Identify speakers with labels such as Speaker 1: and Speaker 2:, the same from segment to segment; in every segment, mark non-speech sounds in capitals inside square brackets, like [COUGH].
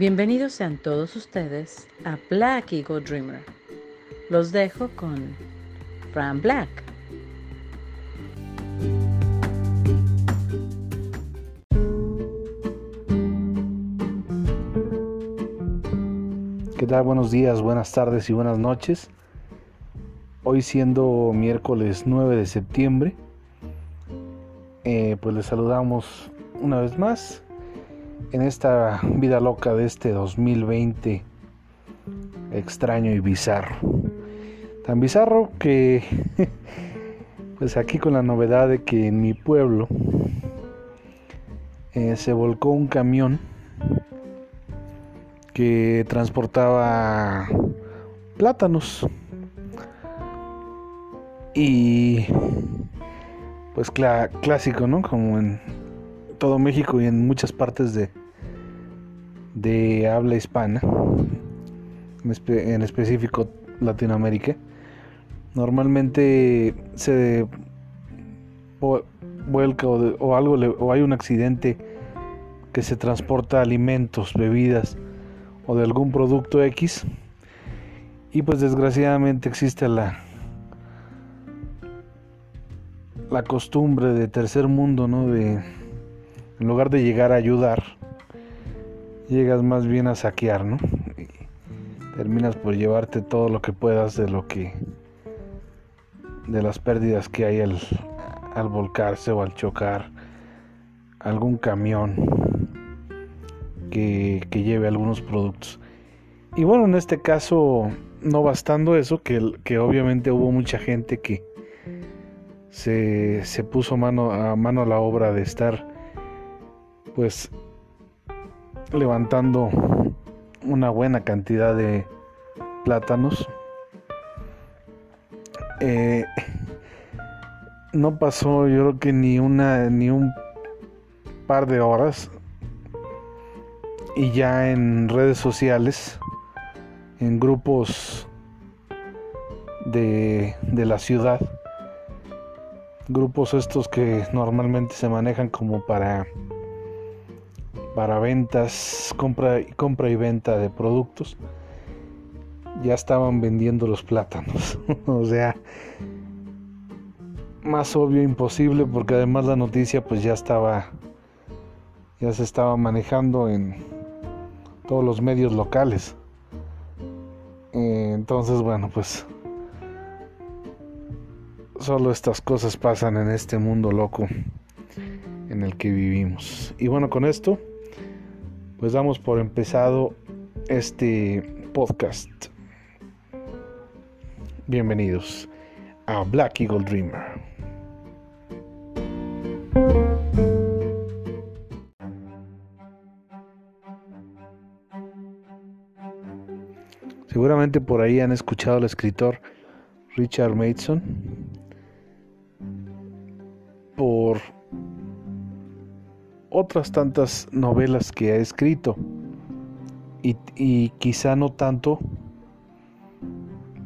Speaker 1: Bienvenidos sean todos ustedes a Black Eagle Dreamer. Los dejo con Fran Black.
Speaker 2: ¿Qué tal? Buenos días, buenas tardes y buenas noches. Hoy siendo miércoles 9 de septiembre, eh, pues les saludamos una vez más en esta vida loca de este 2020 extraño y bizarro. Tan bizarro que [LAUGHS] pues aquí con la novedad de que en mi pueblo eh, se volcó un camión que transportaba plátanos y pues clásico, ¿no? Como en todo México y en muchas partes de, de habla hispana, en específico Latinoamérica, normalmente se vuelca o, algo o hay un accidente que se transporta alimentos, bebidas o de algún producto X y pues desgraciadamente existe la la costumbre de tercer mundo, ¿no? De en lugar de llegar a ayudar, llegas más bien a saquear, ¿no? Y terminas por llevarte todo lo que puedas de lo que de las pérdidas que hay al, al volcarse o al chocar algún camión que, que, lleve algunos productos. Y bueno, en este caso, no bastando eso, que, que obviamente hubo mucha gente que se, se puso mano a mano a la obra de estar pues levantando una buena cantidad de plátanos. Eh, no pasó yo creo que ni una ni un par de horas y ya en redes sociales en grupos de, de la ciudad grupos estos que normalmente se manejan como para para ventas, compra, compra y venta de productos, ya estaban vendiendo los plátanos. [LAUGHS] o sea, más obvio imposible porque además la noticia pues ya estaba ya se estaba manejando en todos los medios locales. Eh, entonces, bueno, pues solo estas cosas pasan en este mundo loco en el que vivimos. Y bueno, con esto pues damos por empezado este podcast. Bienvenidos a Black Eagle Dreamer. Seguramente por ahí han escuchado al escritor Richard Mason por otras tantas novelas que ha escrito. Y, quizá no tanto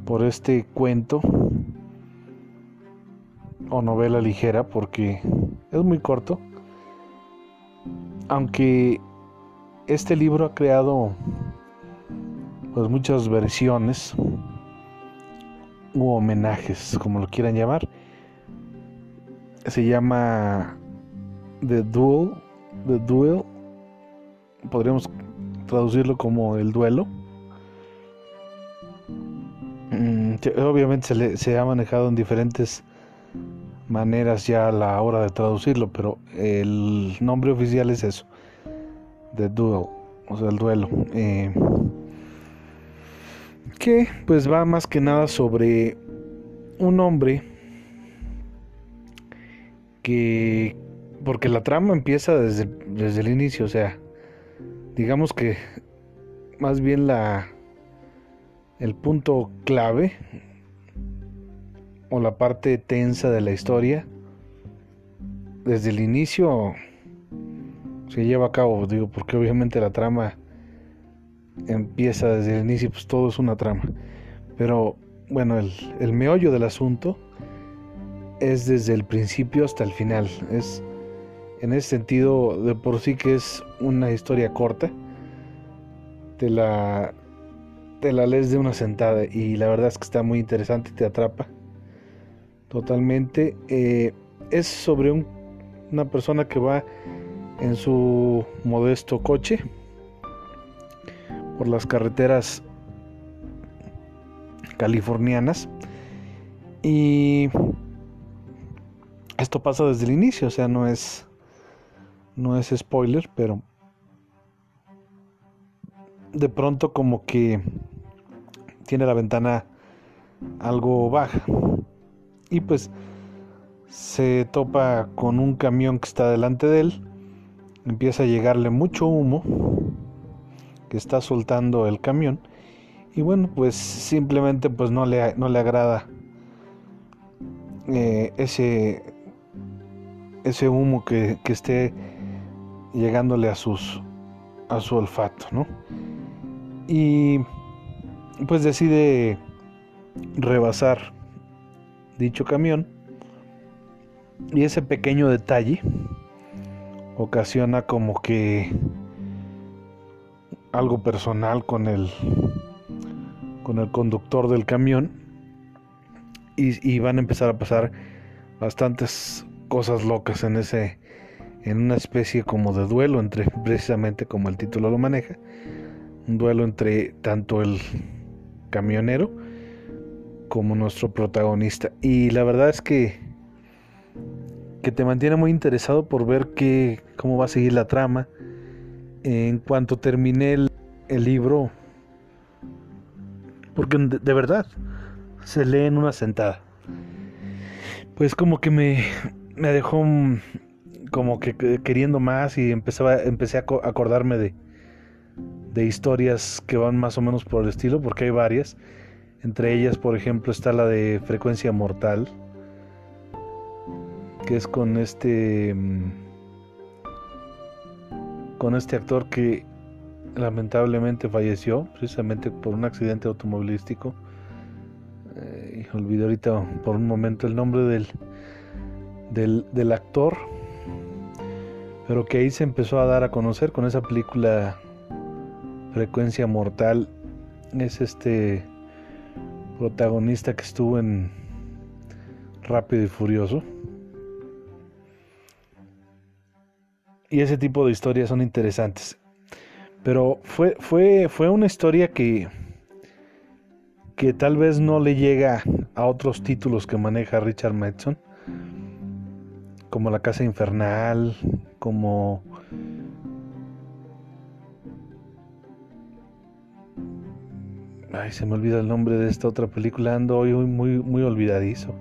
Speaker 2: por este cuento o novela ligera porque es muy corto. Aunque este libro ha creado pues muchas versiones u homenajes como lo quieran llamar. Se llama The Duel The Duel, podríamos traducirlo como el duelo. Mm, obviamente se, se, ha manejado en diferentes maneras ya a la hora de traducirlo, pero el nombre oficial es eso, The Duel, o sea, el duelo. Eh, que pues va más que nada sobre un hombre que porque la trama empieza desde, desde el inicio, o sea, digamos que más bien la el punto clave o la parte tensa de la historia desde el inicio se lleva a cabo, digo, porque obviamente la trama empieza desde el inicio, pues todo es una trama. Pero bueno, el, el meollo del asunto es desde el principio hasta el final. Es en ese sentido de por sí que es una historia corta te la te la lees de una sentada y la verdad es que está muy interesante, te atrapa totalmente. Eh, es sobre una persona que va en su modesto coche por las carreteras californianas y esto pasa desde el inicio, o sea, no es no es spoiler, pero de pronto como que tiene la ventana algo baja. Y pues se topa con un camión que está delante de él. Empieza a llegarle mucho humo que está soltando el camión. Y bueno pues simplemente pues no le, no le agrada eh, ese ese humo que, que, esté llegándole a sus a su olfato no y pues decide rebasar dicho camión. Y ese pequeño detalle ocasiona como que algo personal con el con el conductor del camión. Y, van a empezar a pasar bastantes cosas locas en ese en una especie como de duelo entre [LAUGHS] precisamente como el título lo maneja un duelo entre tanto el camionero como nuestro protagonista y la verdad es que que te mantiene muy interesado por ver qué, cómo va a seguir la trama. En cuanto terminé el, libro, porque de, verdad se lee en una sentada. Pues como que me, me dejó como que queriendo más y empezaba, empecé a acordarme de, de historias que van más o menos por el estilo, porque hay varias. Entre ellas, por ejemplo, está la de Frecuencia Mortal, que es con este mm, con este actor que lamentablemente falleció precisamente por un accidente automovilístico eh, olvidé ahorita por un momento el nombre del, del, del actor pero que ahí se empezó a dar a conocer con esa película Frecuencia Mortal es este protagonista que estuvo en Rápido y Furioso y ese tipo de historias son interesantes. Pero fue, fue, fue una historia que, que tal vez no le llega a otros títulos que maneja Richard Madson, como La Casa Infernal, como... Ay, se me olvida el nombre de esta otra película, ando hoy muy, muy olvidadizo.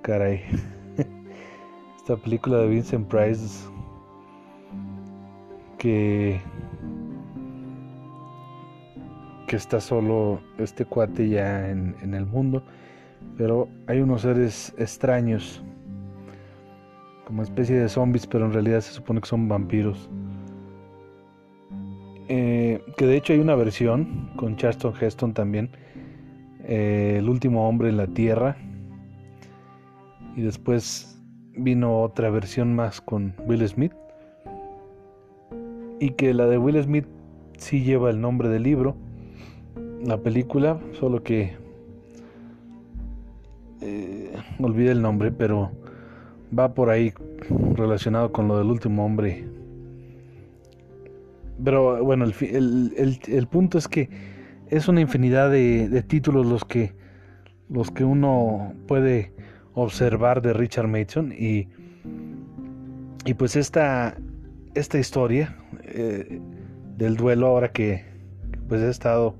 Speaker 2: Caray. [LAUGHS] Esta película de Vincent Price que que está solo este cuate ya en, en, el mundo, pero hay unos seres extraños, como especie de zombies, pero en realidad se supone que son vampiros. Eh, que de hecho hay una versión con Charleston Heston también, eh, El último hombre en la tierra, y después vino otra versión más con Will Smith y que la de Will Smith sí lleva el nombre del libro, la película, solo que eh, olvidé el nombre, pero va por ahí relacionado con lo del último hombre. Pero bueno, el, el, el, punto es que es una infinidad de, de, títulos los que, los que uno puede observar de Richard Mason y, y pues esta, esta historia eh, del duelo ahora que pues he estado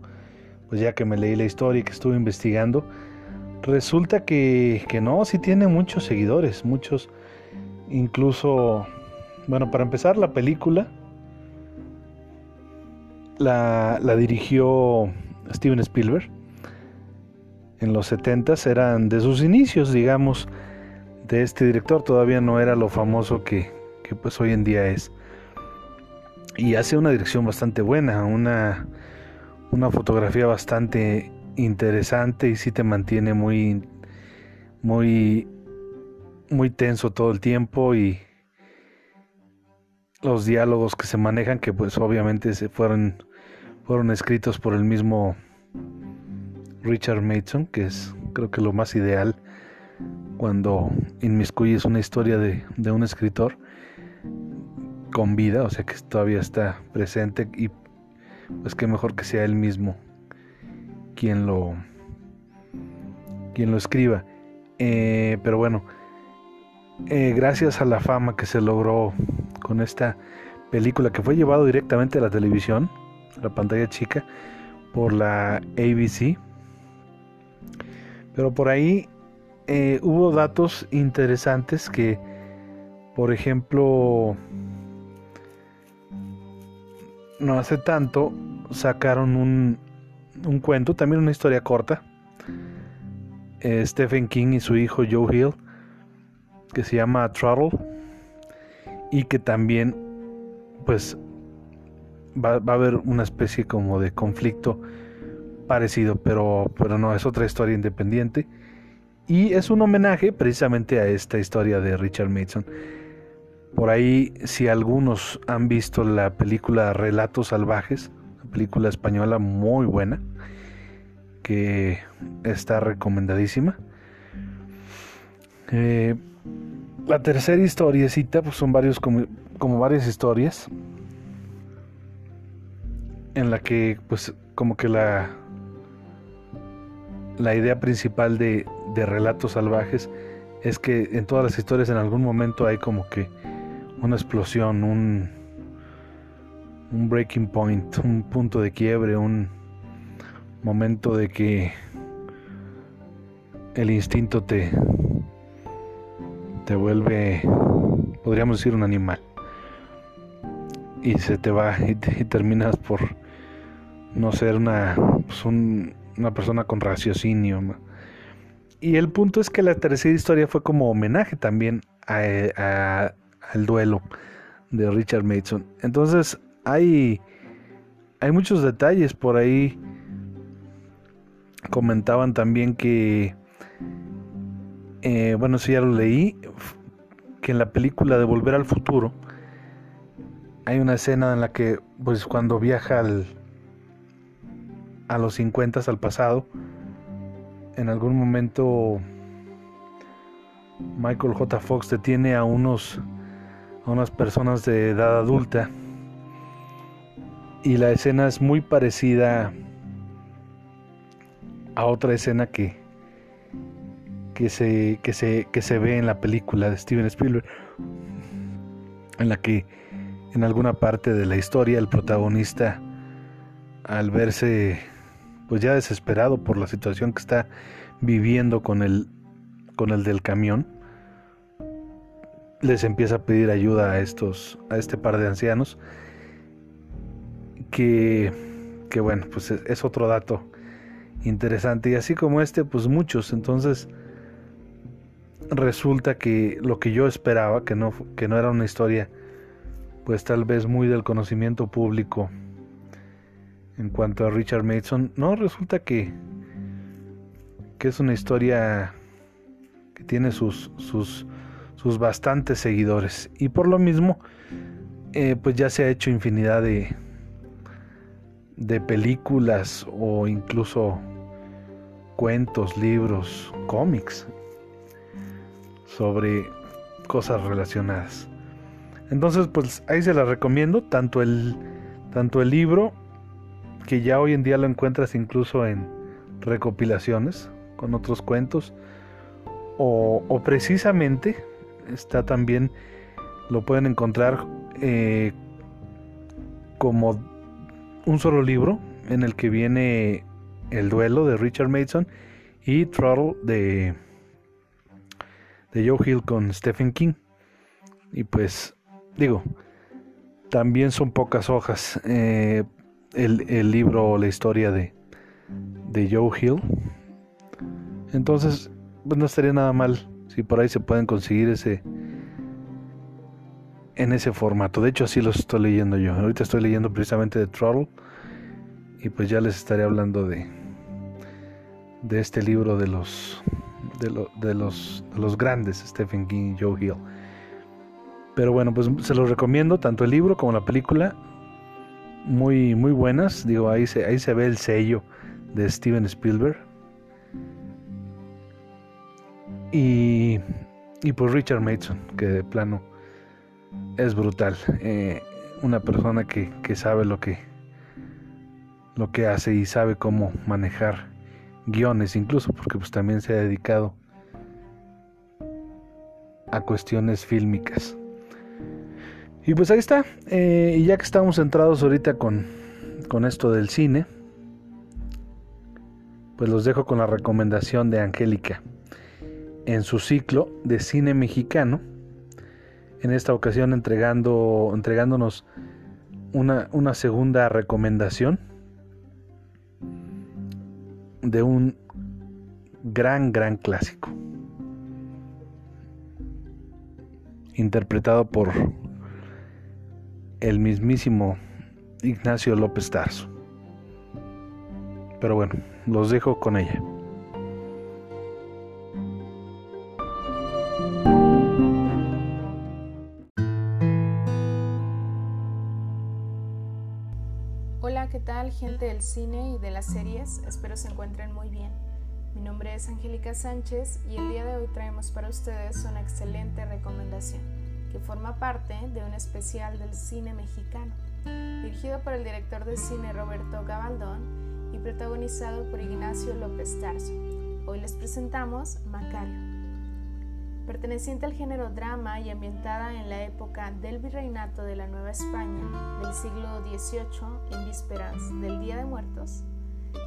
Speaker 2: pues ya que me leí la historia y que estuve investigando resulta que, que no, sí tiene muchos seguidores, muchos incluso bueno, para empezar la película la, la dirigió Steven Spielberg. En los 70 eran de sus inicios, digamos, de este director, todavía no era lo famoso que, que pues hoy en día es. Y hace una dirección bastante buena, una, una fotografía bastante interesante y sí te mantiene muy, muy, muy tenso todo el tiempo y los diálogos que se manejan, que pues obviamente se fueron fueron escritos por el mismo Richard Mason, que es creo que lo más ideal cuando inmiscuyes una historia de, de un escritor con vida, o sea que todavía está presente y pues que mejor que sea él mismo quien lo quien lo escriba. Eh, pero bueno, eh, gracias a la fama que se logró con esta película que fue llevado directamente a la televisión, la pantalla chica, por la ABC. Pero por ahí eh, hubo datos interesantes que, por ejemplo, no hace tanto sacaron un, un cuento, también una historia corta. Eh, Stephen King y su hijo Joe Hill, que se llama Trouble, y que también, pues, va, va, a haber una especie como de conflicto parecido, pero, pero no, es otra historia independiente. Y es un homenaje precisamente a esta historia de Richard Mason. Por ahí, si algunos han visto la película Relatos Salvajes, película española muy buena, que está recomendadísima. Eh, la tercera historiecita, pues son varios como, como varias historias en la que pues como que la la idea principal de, de relatos salvajes es que en todas las historias en algún momento hay como que una explosión, un, un breaking point, un punto de quiebre, un momento de que el instinto te te vuelve podríamos decir un animal y se te va y, te, y terminas por no ser una pues un, una persona con raciocinio y el punto es que la tercera historia fue como homenaje también a, a al duelo de Richard Mason. Entonces hay, hay muchos detalles por ahí. Comentaban también que, eh, bueno, si ya lo leí, que en la película de Volver al Futuro hay una escena en la que, pues cuando viaja al, a los 50 al pasado, en algún momento Michael J. Fox detiene a unos a unas personas de edad adulta y la escena es muy parecida a otra escena que que se, que se, que se ve en la película de Steven Spielberg en la que en alguna parte de la historia el protagonista al verse pues ya desesperado por la situación que está viviendo con el con el del camión les empieza a pedir ayuda a estos, a este par de ancianos, que, que bueno, pues es, otro dato interesante. Y así como este, pues muchos. Entonces, resulta que lo que yo esperaba, que no, que no era una historia, pues tal vez muy del conocimiento público en cuanto a Richard Mason, no, resulta que, que es una historia que tiene sus, sus sus bastantes seguidores. Y por lo mismo, eh, pues ya se ha hecho infinidad de, de películas o incluso cuentos, libros, cómics sobre cosas relacionadas. Entonces, pues ahí se las recomiendo, tanto el, tanto el libro, que ya hoy en día lo encuentras incluso en recopilaciones con otros cuentos, o, precisamente está también, lo pueden encontrar eh, como un solo libro en el que viene El duelo de Richard Mason y Throttle de, de Joe Hill con Stephen King. Y pues digo, también son pocas hojas eh, el, el, libro o la historia de, de Joe Hill. Entonces, pues no estaría nada mal si por ahí se pueden conseguir ese en ese formato. De hecho, así los estoy leyendo yo. Ahorita estoy leyendo precisamente de Throttle y pues ya les estaré hablando de de este libro de los de, de los de los grandes Stephen King y Joe Hill. Pero bueno, pues se los recomiendo tanto el libro como la película. muy, muy buenas. Digo, ahí se, ahí se ve el sello de Steven Spielberg. Y, y pues Richard Mason, que de plano es brutal. Eh, una persona que, que, sabe lo que, lo que hace y sabe cómo manejar guiones, incluso porque pues también se ha dedicado a cuestiones fílmicas. Y pues ahí está. Eh, y ya que estamos centrados ahorita con, con esto del cine, pues los dejo con la recomendación de Angélica en su ciclo de cine mexicano. En esta ocasión entregando, entregándonos una, una segunda recomendación de un gran, gran clásico. Interpretado por el mismísimo Ignacio López Tarso. Pero bueno, los dejo con ella.
Speaker 3: Gente del cine y de las series? Espero se encuentren muy bien. Mi nombre es Angélica Sánchez y el día de hoy traemos para ustedes una excelente recomendación que forma parte de un especial del cine mexicano, dirigido por el director de cine Roberto Gabaldón y protagonizado por Ignacio López Tarso. Hoy les presentamos Macario. Perteneciente al género drama y ambientada en la época del virreinato de la Nueva España del siglo XVIII en vísperas del Día de Muertos,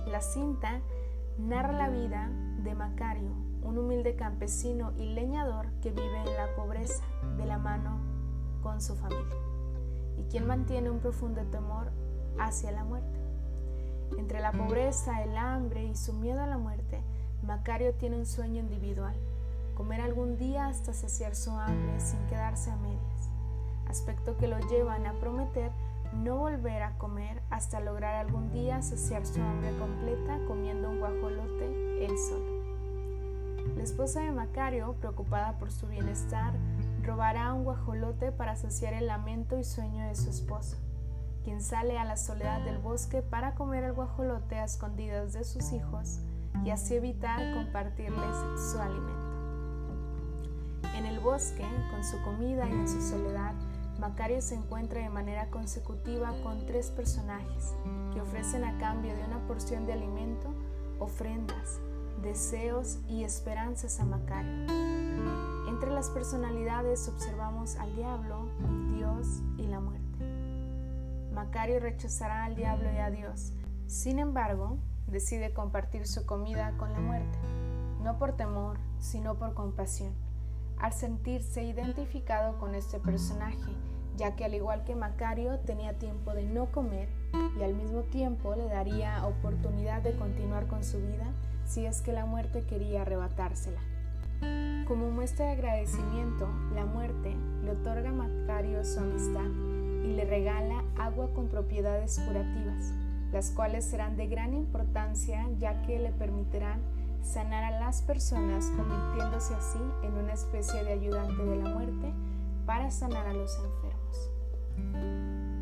Speaker 3: la cinta narra la vida de Macario, un humilde campesino y leñador que vive en la pobreza de la mano con su familia y quien mantiene un profundo temor hacia la muerte. Entre la pobreza, el hambre y su miedo a la muerte, Macario tiene un sueño individual, comer algún día hasta saciar su hambre sin quedarse a medias, aspecto que lo llevan a prometer no volver a comer hasta lograr algún día saciar su hambre completa comiendo un guajolote él solo. La esposa de Macario, preocupada por su bienestar, robará un guajolote para saciar el lamento y sueño de su esposo, quien sale a la soledad del bosque para comer el guajolote a escondidas de sus hijos y así evitar compartirles su alimento. En el bosque, con su comida y en su soledad, Macario se encuentra de manera consecutiva con tres personajes que ofrecen a cambio de una porción de alimento ofrendas, deseos y esperanzas a Macario. Entre las personalidades observamos al diablo, Dios y la muerte. Macario rechazará al diablo y a Dios. Sin embargo, decide compartir su comida con la muerte, no por temor, sino por compasión, al sentirse identificado con este personaje, ya que al igual que Macario tenía tiempo de no comer y al mismo tiempo le daría oportunidad de continuar con su vida si es que la muerte quería arrebatársela. Como muestra de agradecimiento, la muerte le otorga a Macario su amistad y le regala agua con propiedades curativas, las cuales serán de gran importancia ya que le permitirán sanar a las personas convirtiéndose así en una especie de ayudante de la muerte para sanar a los enfermos.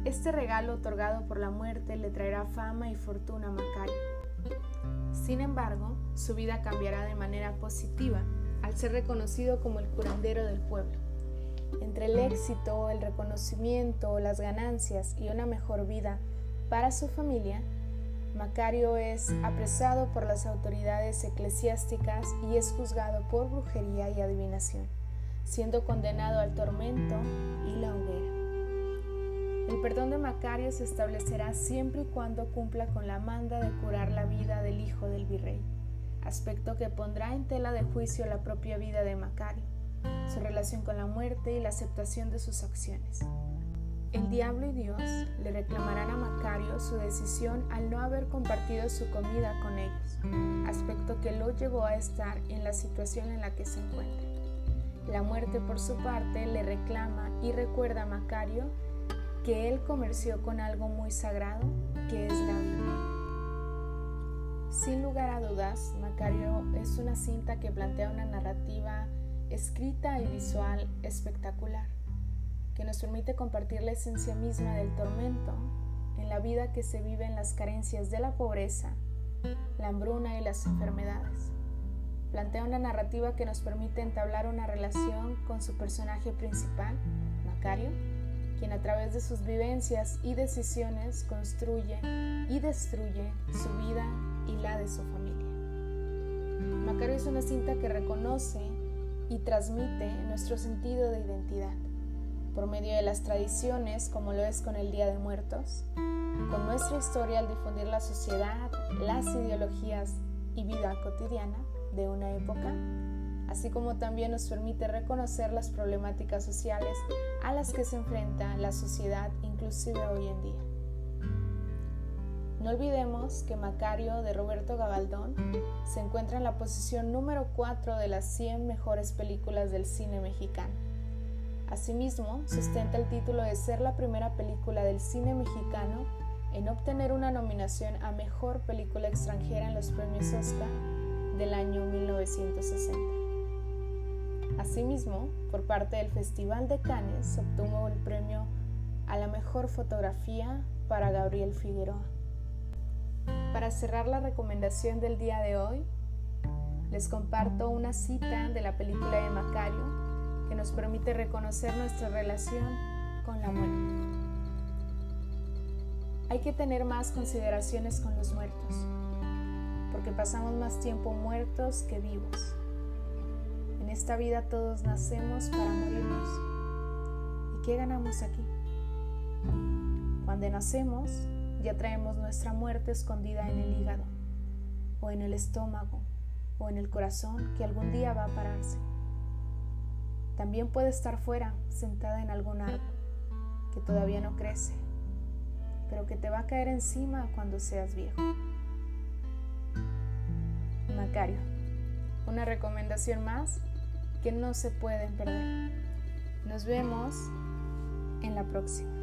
Speaker 3: Este regalo otorgado por la muerte le traerá fama y fortuna a Macario sin embargo, su vida cambiará de manera positiva al ser reconocido como el curandero del pueblo. Entre el éxito, el reconocimiento, las ganancias y una mejor vida para su familia, Macario es apresado por las autoridades eclesiásticas y es juzgado por brujería y adivinación, siendo condenado al tormento y la hoguera. El perdón de Macario se establecerá siempre y cuando cumpla con la manda de curar la vida del hijo del virrey, aspecto que pondrá en tela de juicio la propia vida de Macario, su relación con la muerte y la aceptación de sus acciones. El diablo y Dios le reclamarán a Macario su decisión al no haber compartido su comida con ellos, aspecto que lo llevó a estar en la situación en la que se encuentra. La muerte, por su parte, le reclama y recuerda a Macario que él comerció con algo muy sagrado, que es la vida. Sin lugar a dudas, Macario es una cinta que plantea una narrativa escrita y visual espectacular, que nos permite compartir la esencia misma del tormento, en la vida que se vive en las carencias de la pobreza, la hambruna y las enfermedades. Plantea una narrativa que nos permite entablar una relación con su personaje principal, Macario, quien a través de sus vivencias y decisiones construye y destruye su vida y la de su familia. Macario es una cinta que reconoce y transmite nuestro sentido de identidad por medio de las tradiciones, como lo es con el Día de Muertos, con nuestra historia al difundir la sociedad, las ideologías y vida cotidiana de una época, así como también nos permite reconocer las problemáticas sociales a las que se enfrenta la sociedad inclusive hoy en día. No olvidemos que Macario de Roberto Gabaldón se encuentra en la posición número 4 de las 100 mejores películas del cine mexicano. Asimismo, sustenta el título de ser la primera película del cine mexicano en obtener una nominación a Mejor Película Extranjera en los premios Oscar del año 1960. Asimismo, por parte del Festival de Cannes, obtuvo el premio a la Mejor Fotografía para Gabriel Figueroa. Para cerrar la recomendación del día de hoy, les comparto una cita de la película de Macario que nos permite reconocer nuestra relación con la muerte. Hay que tener más consideraciones con los muertos, porque pasamos más tiempo muertos que vivos. En esta vida todos nacemos para morirnos. ¿Y qué ganamos aquí? Cuando nacemos, ya traemos nuestra muerte escondida en el hígado, o en el estómago, o en el corazón que algún día va a pararse. También puede estar fuera, sentada en algún árbol, que todavía no crece, pero que te va a caer encima cuando seas viejo. Macario, una recomendación más que no se pueden perder. Nos vemos en la próxima.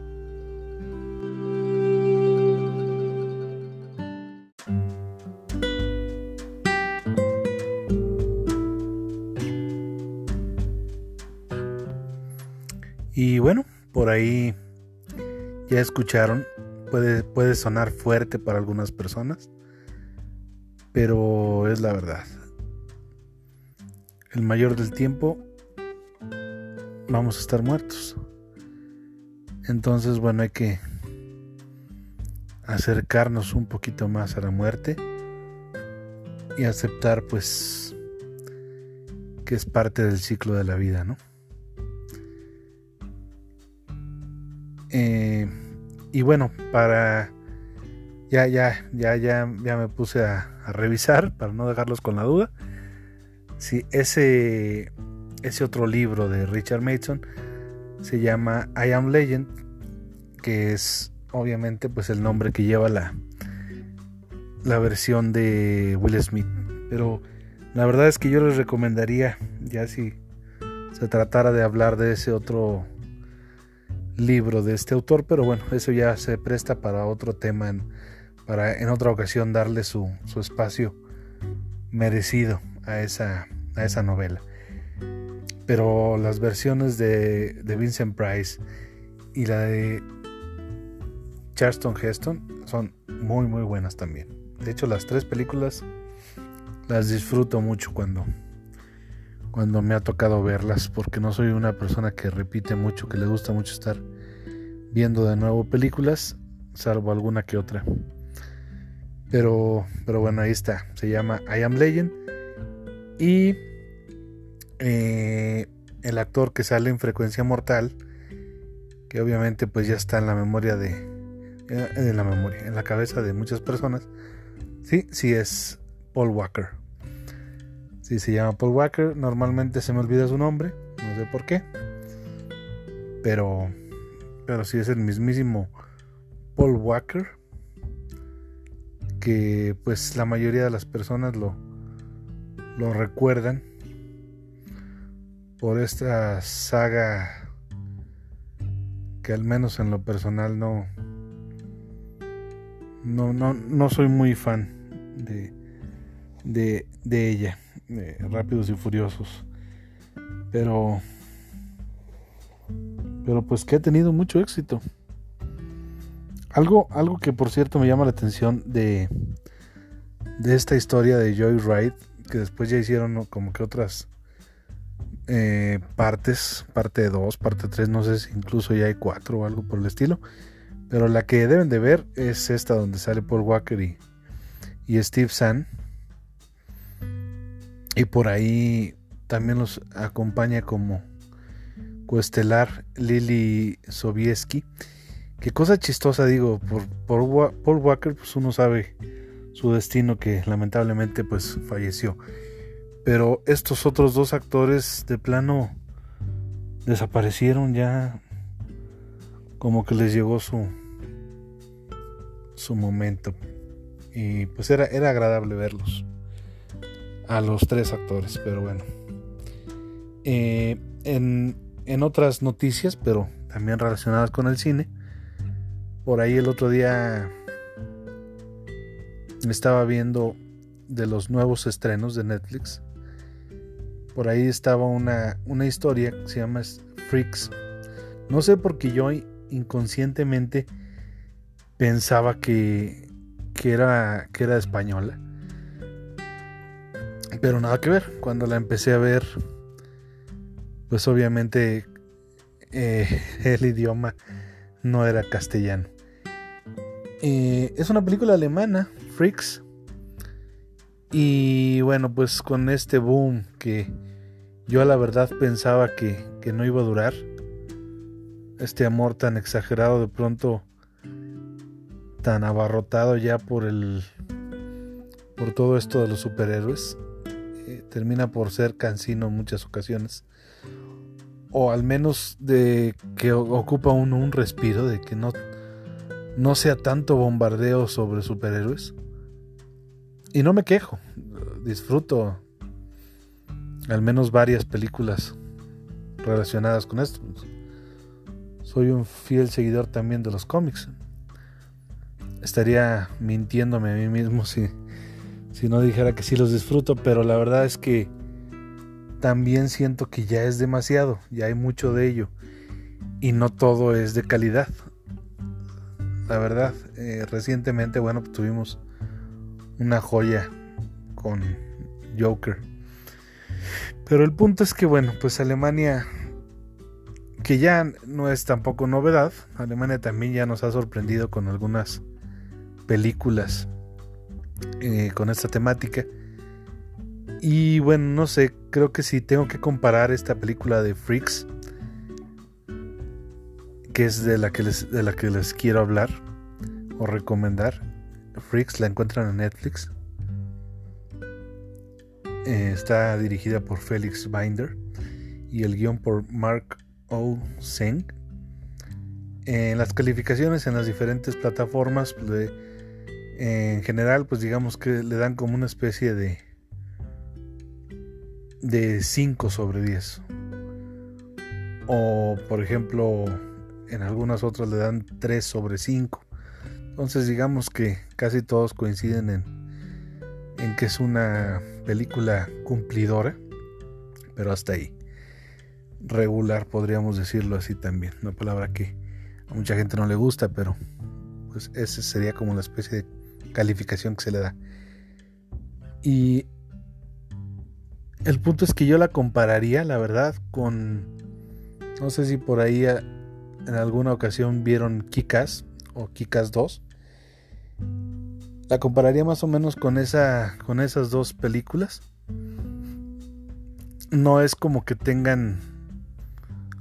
Speaker 2: Y bueno, por ahí ya escucharon, puede, puede sonar fuerte para algunas personas, pero es la verdad. El mayor del tiempo vamos a estar muertos. Entonces, bueno, hay que acercarnos un poquito más a la muerte y aceptar pues que es parte del ciclo de la vida, ¿no? Eh, y bueno, para ya, ya, ya, ya, ya me puse a, revisar para no dejarlos con la duda. Si ese, ese otro libro de Richard Mason se llama I Am Legend, que es obviamente pues el nombre que lleva la, la versión de Will Smith. Pero la verdad es que yo les recomendaría, ya si se tratara de hablar de ese otro libro de este autor, pero bueno, eso ya se presta para otro tema, en, para en otra ocasión darle su, su espacio merecido a esa, a esa novela. Pero las versiones de, de Vincent Price y la de Charleston Heston son muy muy buenas también. De hecho, las tres películas las disfruto mucho cuando cuando me ha tocado verlas, porque no soy una persona que repite mucho, que le gusta mucho estar viendo de nuevo películas, salvo alguna que otra. Pero, pero bueno, ahí está. Se llama I Am Legend. Y eh, el actor que sale en Frecuencia Mortal, que obviamente pues ya está en la memoria de, eh, en la memoria, en la cabeza de muchas personas. Sí, sí es Paul Walker. Sí, se llama Paul Walker. Normalmente se me olvida su nombre. No sé por qué. Pero. Pero sí es el mismísimo Paul Walker. Que pues la mayoría de las personas lo, lo recuerdan. Por esta saga. Que al menos en lo personal no. No, no, no soy muy fan de, de, de ella. Rápidos y Furiosos. Pero... Pero pues que ha tenido mucho éxito. Algo, algo que por cierto me llama la atención de, de esta historia de Joyride, que después ya hicieron como que otras eh, partes, parte 2, parte 3, no sé si incluso ya hay 4 o algo por el estilo. Pero la que deben de ver es esta donde sale Paul Walker y, y Steve Zahn. Y por ahí también los acompaña como coestelar Lily Sobieski. Qué cosa chistosa, digo, por, por Paul Walker, pues uno sabe su destino que lamentablemente pues falleció. Pero estos otros dos actores de plano desaparecieron ya como que les llegó su su momento y pues era, era agradable verlos a los tres actores pero bueno eh, en, en otras noticias pero también relacionadas con el cine por ahí el otro día estaba viendo de los nuevos estrenos de Netflix por ahí estaba una, una historia que se llama Freaks. No sé por qué yo inconscientemente pensaba que, que, era, que era española. Pero nada que ver. Cuando la empecé a ver, pues obviamente eh, [LAUGHS] el idioma no era castellano. Eh, es una película alemana, Freaks. Y bueno, pues con este boom que yo a la verdad pensaba que, no iba a durar. Este amor tan exagerado de pronto, tan abarrotado ya por el por todo esto de los superhéroes, eh, termina por ser cansino en muchas ocasiones. O al menos de que ocupa uno un respiro, de que no, no sea tanto bombardeo sobre superhéroes. Y no me quejo, disfruto al menos varias películas relacionadas con esto. Soy un fiel seguidor también de los cómics. Estaría mintiéndome a mí mismo [LAUGHS] si, si no dijera que sí los disfruto, pero la verdad es que también siento que ya es demasiado, ya hay mucho de ello. Y no todo es de calidad. La verdad, eh, recientemente, bueno, tuvimos una joya con Joker. Pero el punto es que, bueno, pues Alemania, que ya no es tampoco novedad, Alemania también ya nos ha sorprendido con algunas películas eh, con esta temática. Y bueno, no sé, creo que si tengo que comparar esta película de Freaks, que es de la que les, de la que les quiero hablar o recomendar. Freaks la encuentran en Netflix. Eh, está dirigida por Felix Binder y el guion por Mark O. Seng. En las calificaciones en las diferentes plataformas, pues, en general, pues digamos que le dan como una especie de de 5 sobre 10. O por ejemplo, en algunas otras le dan 3 sobre 5. Entonces digamos que casi todos coinciden en, en que es una película cumplidora, pero hasta ahí. Regular, podríamos decirlo así también. Una palabra que a mucha gente no le gusta, pero pues esa sería como la especie de calificación que se le da. Y el punto es que yo la compararía, la verdad, con... No sé si por ahí en alguna ocasión vieron Kikas o Kikas 2 la compararía más o menos con esa con esas dos películas. No es como que tengan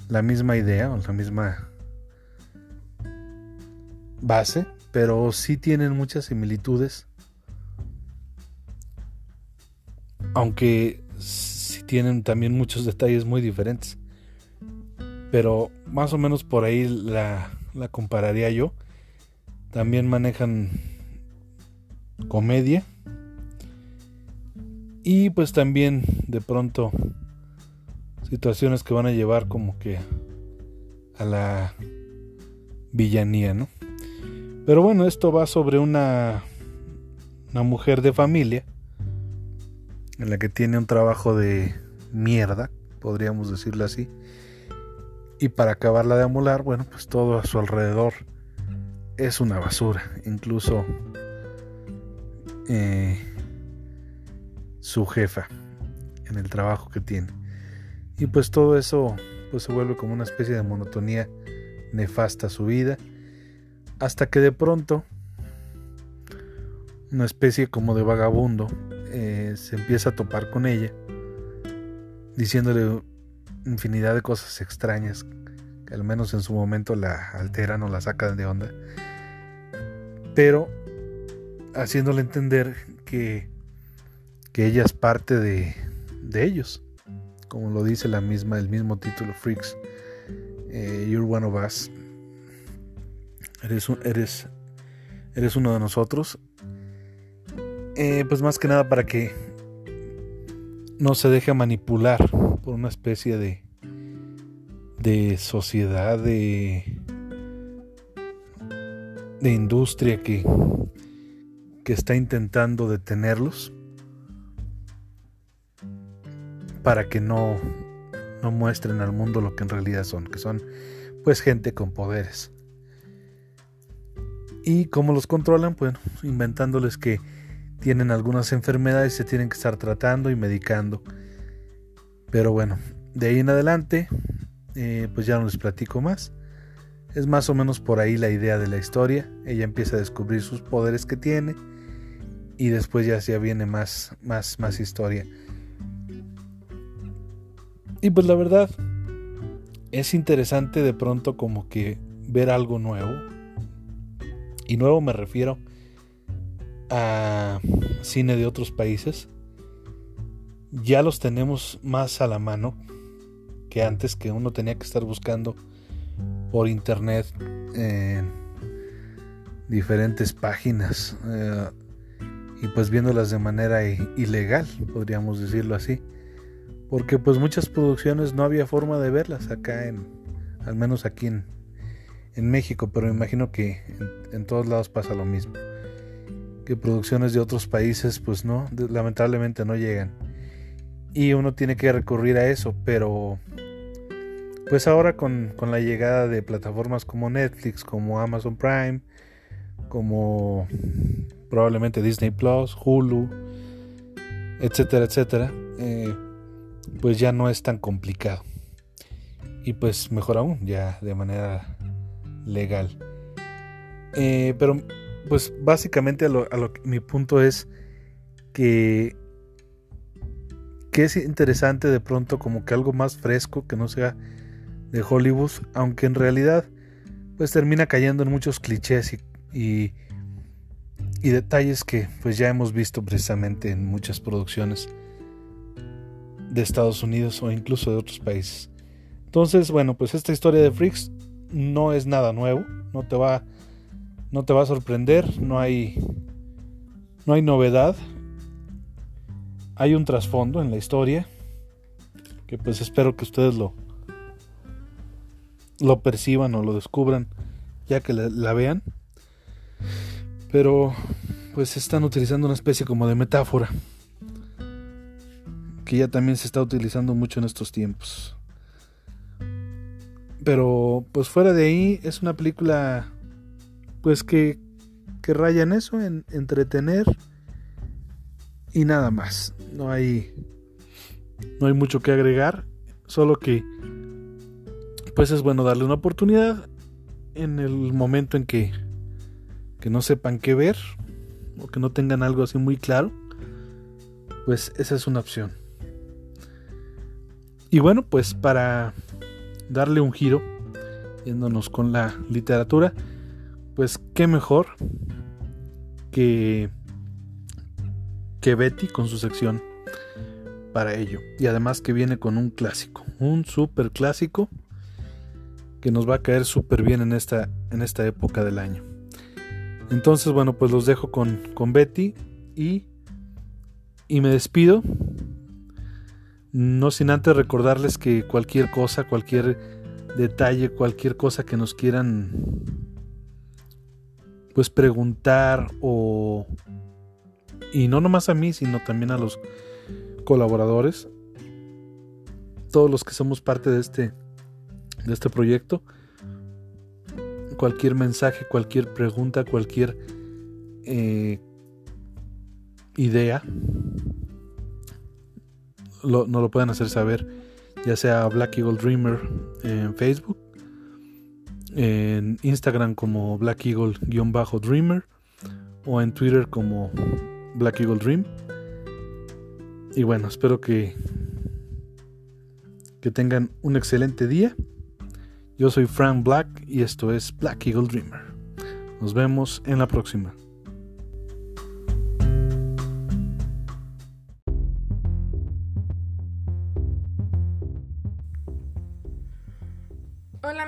Speaker 2: la misma idea o la misma base, pero sí tienen muchas similitudes. Aunque sí tienen también muchos detalles muy diferentes. Pero más o menos por ahí la, compararía yo. También manejan comedia y pues también de pronto situaciones que van a llevar como que a la villanía, ¿no? Pero bueno, esto va sobre una una mujer de familia en la que tiene un trabajo de mierda, podríamos decirlo así. Y para acabarla de amolar, bueno, pues todo a su alrededor es una basura. Incluso eh, su jefa en el trabajo que tiene. Y pues todo eso pues se vuelve como una especie de monotonía nefasta a su vida. Hasta que de pronto una especie como de vagabundo eh, se empieza a topar con ella, diciéndole infinidad de cosas extrañas que al menos en su momento la alteran o la sacan de onda, pero haciéndole entender que, que ella es parte de, de ellos, como lo dice la misma, el mismo título, Freaks, eh, You're one of us, eres, eres, eres uno de nosotros, eh, pues más que nada para que no se deje manipular por una especie de de sociedad de de industria que que está intentando detenerlos para que no no muestren al mundo lo que en realidad son, que son pues gente con poderes. ¿Y cómo los controlan? Bueno, inventándoles que tienen algunas enfermedades se tienen que estar tratando y medicando. Pero bueno, de ahí en adelante, eh, pues ya no les platico más. Es más o menos por ahí la idea de la historia. Ella empieza a descubrir sus poderes que tiene y después ya, ya viene más, más, más historia. Y pues la verdad, es interesante de pronto como que ver algo nuevo. Y nuevo me refiero a cine de otros países, ya los tenemos más a la mano que antes que uno tenía que estar buscando por internet en diferentes páginas eh, y pues viéndolas de manera ilegal, podríamos decirlo así. Porque pues muchas producciones no había forma de verlas acá en, al menos aquí en, en México, pero me imagino que en todos lados pasa lo mismo que producciones de otros países pues no, lamentablemente no llegan. Y uno tiene que recurrir a eso, pero pues ahora con, con la llegada de plataformas como Netflix, como Amazon Prime, como probablemente Disney Plus, Hulu, etcétera, etcétera, eh, pues ya no es tan complicado. Y pues mejor aún, ya de manera legal. Eh, pero pues básicamente a lo, mi punto es que, que es interesante de pronto como que algo más fresco que no sea de Hollywood, aunque en realidad pues termina cayendo en muchos clichés y, y, y detalles que pues ya hemos visto precisamente en muchas producciones de Estados Unidos o incluso de otros países. Entonces, bueno, pues esta historia de Freaks no es nada nuevo, no te va no te va a sorprender, no hay no hay novedad. Hay un trasfondo en la historia que pues espero que ustedes lo lo perciban o lo descubran ya que la, la vean. Pero pues están utilizando una especie como de metáfora que ya también se está utilizando mucho en estos tiempos. Pero pues fuera de ahí es una película pues que, que raya en eso, en entretener y nada más. No hay, no hay mucho que agregar, solo que pues es bueno darle una oportunidad en el momento en que, que no sepan qué ver o que no tengan algo así muy claro, pues esa es una opción. Y bueno, pues para darle un giro, yéndonos con la literatura, pues qué mejor que, que Betty con su sección para ello. Y además que viene con un clásico, un super clásico que nos va a caer súper bien en esta, en esta época del año. Entonces, bueno, pues los dejo con, con Betty y, y me despido. No sin antes recordarles que cualquier cosa, cualquier detalle, cualquier cosa que nos quieran pues preguntar o y no nomás a mí, sino también a los colaboradores, todos los que somos parte de este de este proyecto, cualquier mensaje, cualquier pregunta, cualquier eh, idea, lo, nos lo pueden hacer saber, ya sea Black Eagle Dreamer en Facebook, en Instagram como Black Eagle-Dreamer o en Twitter como Black Eagle Dream. Y bueno, espero que, que tengan un excelente día. Yo soy Frank Black y esto es Black Eagle Dreamer. Nos vemos en la próxima.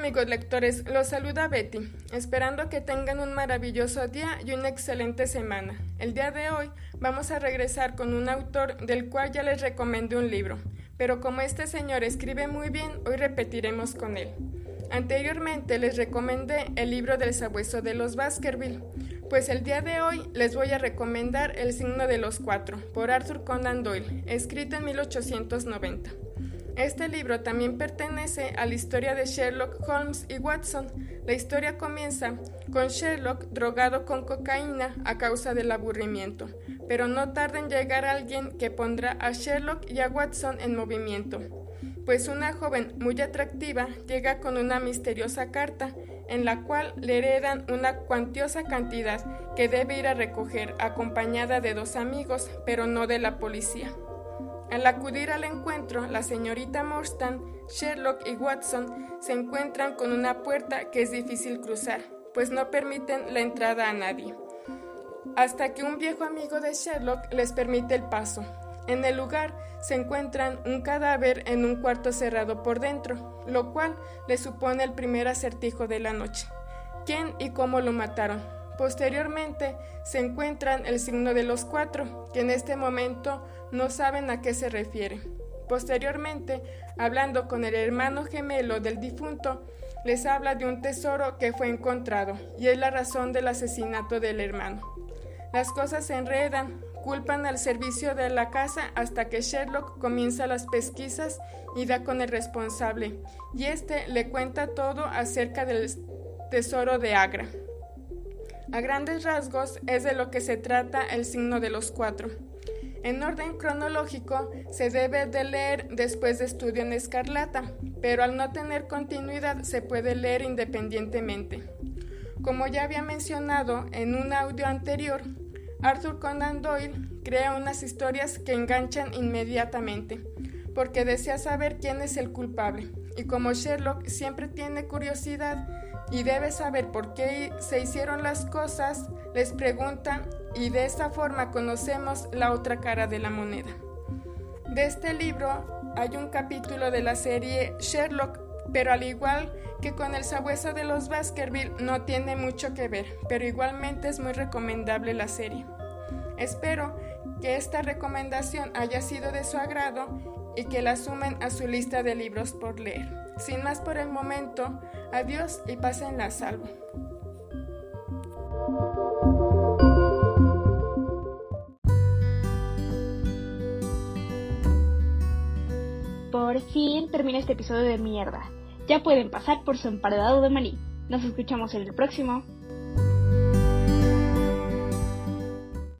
Speaker 4: Amigos lectores, los saluda Betty, esperando que tengan un maravilloso día y una excelente semana. El día de hoy vamos a regresar con un autor del cual ya les recomendé un libro, pero como este señor escribe muy bien, hoy repetiremos con él. Anteriormente les recomendé el libro del sabueso de los Baskerville, pues el día de hoy les voy a recomendar El signo de los cuatro, por Arthur Conan Doyle, escrito en 1890. Este libro también pertenece a la historia de Sherlock Holmes y Watson. La historia comienza con Sherlock drogado con cocaína a causa del aburrimiento, pero no tarda en llegar alguien que pondrá a Sherlock y a Watson en movimiento, pues una joven muy atractiva llega con una misteriosa carta en la cual le heredan una cuantiosa cantidad que debe ir a recoger acompañada de dos amigos, pero no de la policía. Al acudir al encuentro, la señorita Morstan, Sherlock y Watson se encuentran con una puerta que es difícil cruzar, pues no permiten la entrada a nadie. Hasta que un viejo amigo de Sherlock les permite el paso. En el lugar se encuentran un cadáver en un cuarto cerrado por dentro, lo cual les supone el primer acertijo de la noche. ¿Quién y cómo lo mataron? Posteriormente se encuentran el signo de los cuatro, que en este momento no saben a qué se refiere. Posteriormente, hablando con el hermano gemelo del difunto, les habla de un tesoro que fue encontrado y es la razón del asesinato del hermano. Las cosas se enredan, culpan al servicio de la casa hasta que Sherlock comienza las pesquisas y da con el responsable, y este le cuenta todo acerca del tesoro de Agra. A grandes rasgos es de lo que se trata el signo de los cuatro. En orden cronológico se debe de leer después de estudio en escarlata, pero al no tener continuidad se puede leer independientemente. Como ya había mencionado en un audio anterior, Arthur Conan Doyle crea unas historias que enganchan inmediatamente, porque desea saber quién es el culpable, y como Sherlock siempre tiene curiosidad, y debe saber por qué se hicieron las cosas, les pregunta y de esta forma conocemos la otra cara de la moneda. De este libro hay un capítulo de la serie Sherlock, pero al igual que con el sabueso de los Baskerville no tiene mucho que ver, pero igualmente es muy recomendable la serie. Espero que esta recomendación haya sido de su agrado y que la sumen a su lista de libros por leer. Sin más por el momento, adiós y pasen la salvo.
Speaker 5: Por fin termina este episodio de mierda. Ya pueden pasar por su emparedado de maní. Nos escuchamos en el próximo.